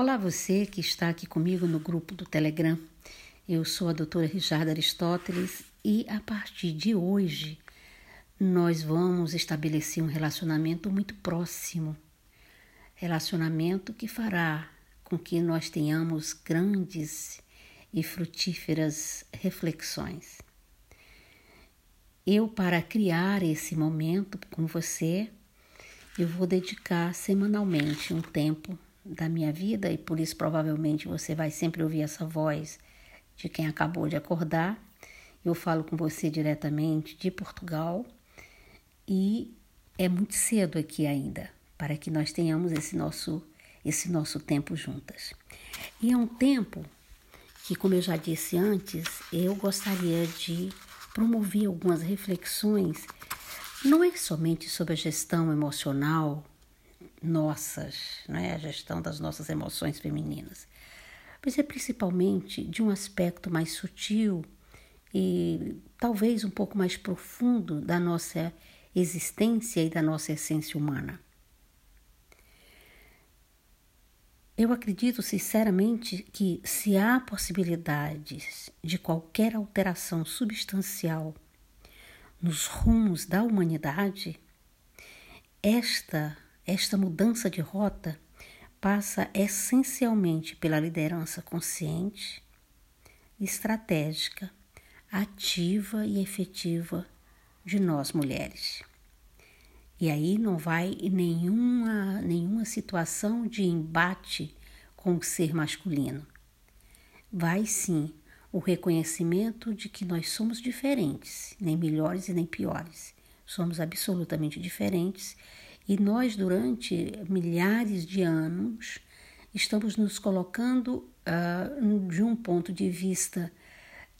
Olá, você que está aqui comigo no grupo do Telegram. Eu sou a doutora Richard Aristóteles e a partir de hoje nós vamos estabelecer um relacionamento muito próximo. Relacionamento que fará com que nós tenhamos grandes e frutíferas reflexões. Eu, para criar esse momento com você, eu vou dedicar semanalmente um tempo da minha vida e por isso provavelmente você vai sempre ouvir essa voz de quem acabou de acordar. Eu falo com você diretamente de Portugal e é muito cedo aqui ainda para que nós tenhamos esse nosso esse nosso tempo juntas. E é um tempo que, como eu já disse antes, eu gostaria de promover algumas reflexões, não é somente sobre a gestão emocional nossas, né, a gestão das nossas emoções femininas, mas é principalmente de um aspecto mais sutil e talvez um pouco mais profundo da nossa existência e da nossa essência humana. Eu acredito sinceramente que, se há possibilidades de qualquer alteração substancial nos rumos da humanidade, esta esta mudança de rota passa essencialmente pela liderança consciente, estratégica, ativa e efetiva de nós mulheres. E aí não vai nenhuma, nenhuma situação de embate com o ser masculino. Vai sim o reconhecimento de que nós somos diferentes, nem melhores e nem piores. Somos absolutamente diferentes e nós, durante milhares de anos, estamos nos colocando uh, de um ponto de vista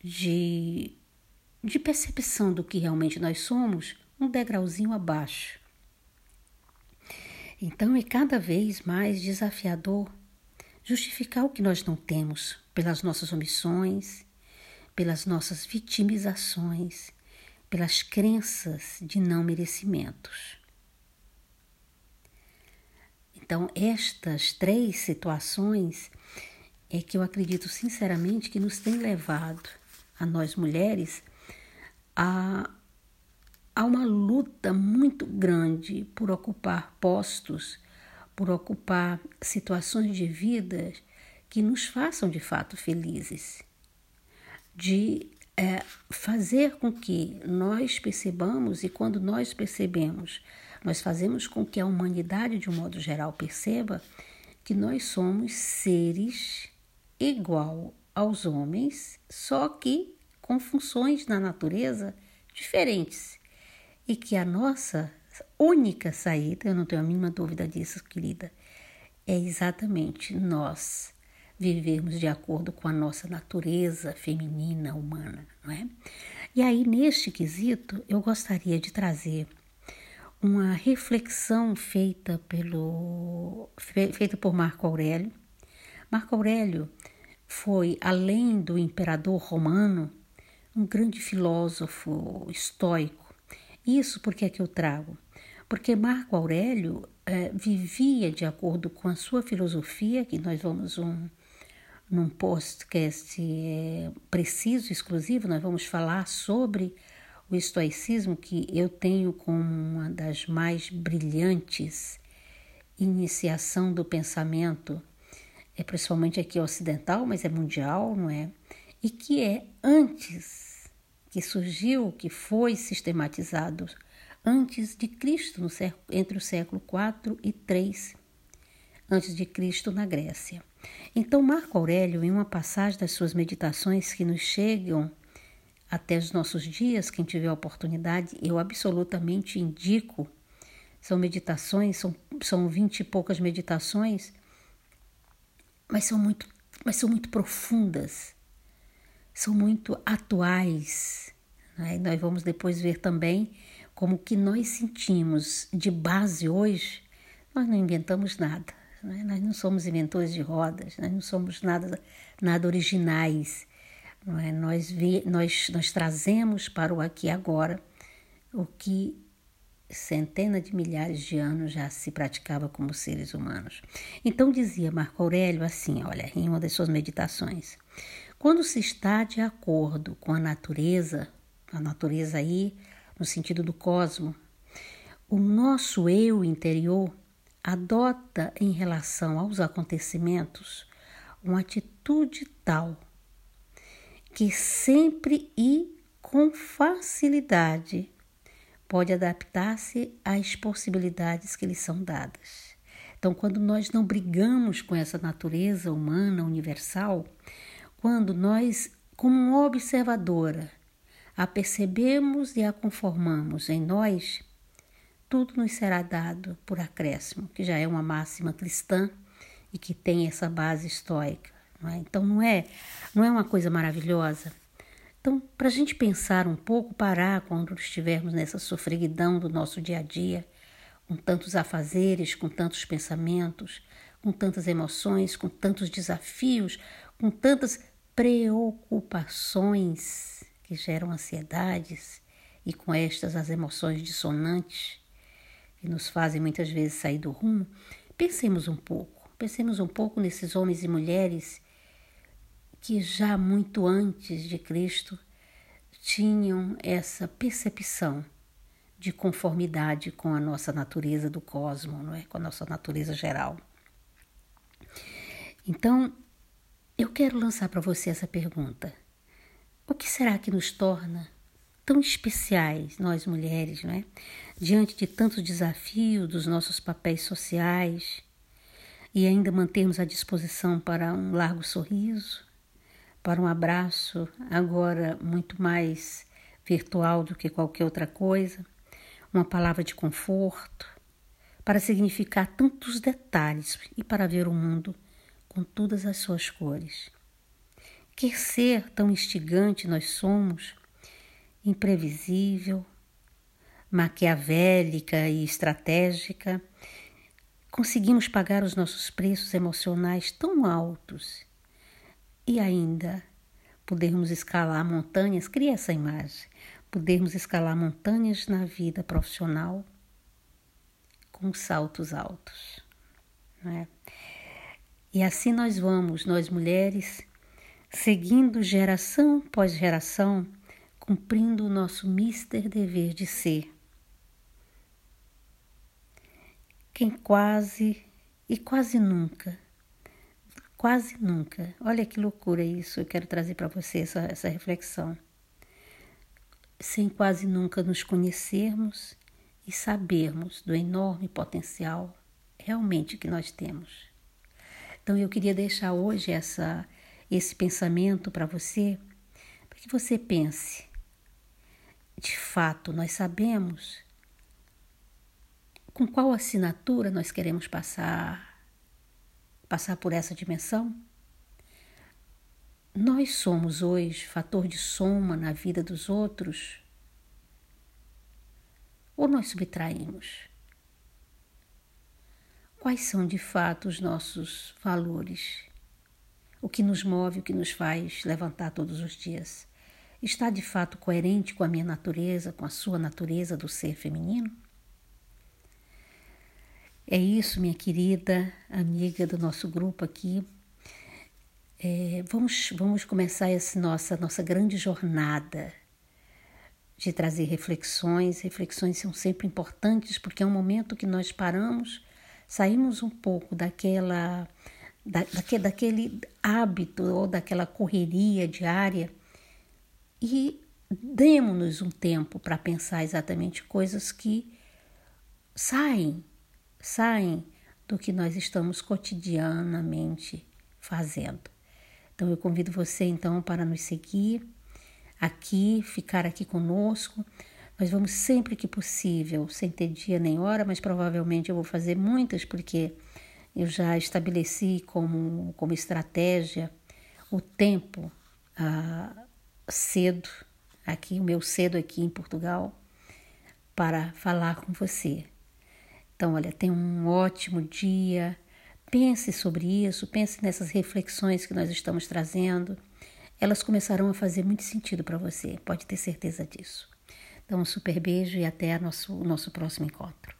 de, de percepção do que realmente nós somos, um degrauzinho abaixo. Então é cada vez mais desafiador justificar o que nós não temos pelas nossas omissões, pelas nossas vitimizações, pelas crenças de não merecimentos. Então, estas três situações é que eu acredito sinceramente que nos tem levado, a nós mulheres, a, a uma luta muito grande por ocupar postos, por ocupar situações de vida que nos façam de fato felizes, de é, fazer com que nós percebamos e quando nós percebemos nós fazemos com que a humanidade, de um modo geral, perceba que nós somos seres igual aos homens, só que com funções na natureza diferentes. E que a nossa única saída, eu não tenho a mínima dúvida disso, querida, é exatamente nós vivermos de acordo com a nossa natureza feminina humana, não é? E aí, neste quesito, eu gostaria de trazer uma reflexão feita pelo feita por Marco Aurélio. Marco Aurélio foi além do imperador romano um grande filósofo estoico. Isso porque é que eu trago? Porque Marco Aurélio eh, vivia de acordo com a sua filosofia, que nós vamos um num podcast eh, preciso, exclusivo, nós vamos falar sobre o estoicismo, que eu tenho como uma das mais brilhantes iniciação do pensamento, é principalmente aqui ocidental, mas é mundial, não é? E que é antes que surgiu, que foi sistematizado antes de Cristo, no entre o século 4 e 3 antes de Cristo na Grécia. Então Marco Aurélio, em uma passagem das suas meditações que nos chegam até os nossos dias, quem tiver a oportunidade, eu absolutamente indico. São meditações, são, são e poucas meditações, mas são muito, mas são muito profundas, são muito atuais. Né? Nós vamos depois ver também como que nós sentimos de base hoje, nós não inventamos nada. Né? Nós não somos inventores de rodas, nós não somos nada, nada originais. Não é? nós, nós, nós trazemos para o aqui e agora o que centenas de milhares de anos já se praticava como seres humanos. Então dizia Marco Aurélio assim, olha, em uma das suas meditações: quando se está de acordo com a natureza, a natureza aí no sentido do cosmo, o nosso eu interior adota em relação aos acontecimentos uma atitude tal que sempre e com facilidade pode adaptar-se às possibilidades que lhe são dadas. Então, quando nós não brigamos com essa natureza humana universal, quando nós, como observadora, a percebemos e a conformamos em nós, tudo nos será dado por acréscimo, que já é uma máxima cristã e que tem essa base estoica. Não é? Então não é, não é uma coisa maravilhosa? Então, para a gente pensar um pouco, parar quando estivermos nessa sofreguidão do nosso dia a dia, com tantos afazeres, com tantos pensamentos, com tantas emoções, com tantos desafios, com tantas preocupações que geram ansiedades e com estas as emoções dissonantes que nos fazem muitas vezes sair do rumo, pensemos um pouco, pensemos um pouco nesses homens e mulheres que já muito antes de Cristo tinham essa percepção de conformidade com a nossa natureza do cosmos, não é? com a nossa natureza geral. Então, eu quero lançar para você essa pergunta: o que será que nos torna tão especiais, nós mulheres, não é? Diante de tantos desafios dos nossos papéis sociais e ainda mantermos a disposição para um largo sorriso, para um abraço, agora muito mais virtual do que qualquer outra coisa, uma palavra de conforto, para significar tantos detalhes e para ver o mundo com todas as suas cores. Que ser tão instigante nós somos, imprevisível, maquiavélica e estratégica, conseguimos pagar os nossos preços emocionais tão altos e ainda podermos escalar montanhas, cria essa imagem, podermos escalar montanhas na vida profissional com saltos altos. Não é? E assim nós vamos, nós mulheres, seguindo geração após geração, cumprindo o nosso mister dever de ser. Quem quase e quase nunca Quase nunca. Olha que loucura isso. Eu quero trazer para você essa, essa reflexão. Sem quase nunca nos conhecermos e sabermos do enorme potencial realmente que nós temos. Então eu queria deixar hoje essa, esse pensamento para você, para que você pense. De fato, nós sabemos com qual assinatura nós queremos passar passar por essa dimensão? Nós somos hoje fator de soma na vida dos outros? Ou nós subtraímos? Quais são de fato os nossos valores? O que nos move, o que nos faz levantar todos os dias? Está de fato coerente com a minha natureza, com a sua natureza do ser feminino? É isso, minha querida amiga do nosso grupo aqui. É, vamos, vamos começar essa nossa, nossa grande jornada de trazer reflexões. Reflexões são sempre importantes porque é um momento que nós paramos, saímos um pouco daquela, da, daquele, daquele hábito ou daquela correria diária e demos-nos um tempo para pensar exatamente coisas que saem saem do que nós estamos cotidianamente fazendo. Então eu convido você então para nos seguir aqui, ficar aqui conosco. Nós vamos sempre que possível, sem ter dia nem hora, mas provavelmente eu vou fazer muitas porque eu já estabeleci como, como estratégia o tempo ah, cedo, aqui, o meu cedo aqui em Portugal, para falar com você. Então, olha, tenha um ótimo dia. Pense sobre isso, pense nessas reflexões que nós estamos trazendo. Elas começarão a fazer muito sentido para você, pode ter certeza disso. Então, um super beijo e até o nosso, nosso próximo encontro.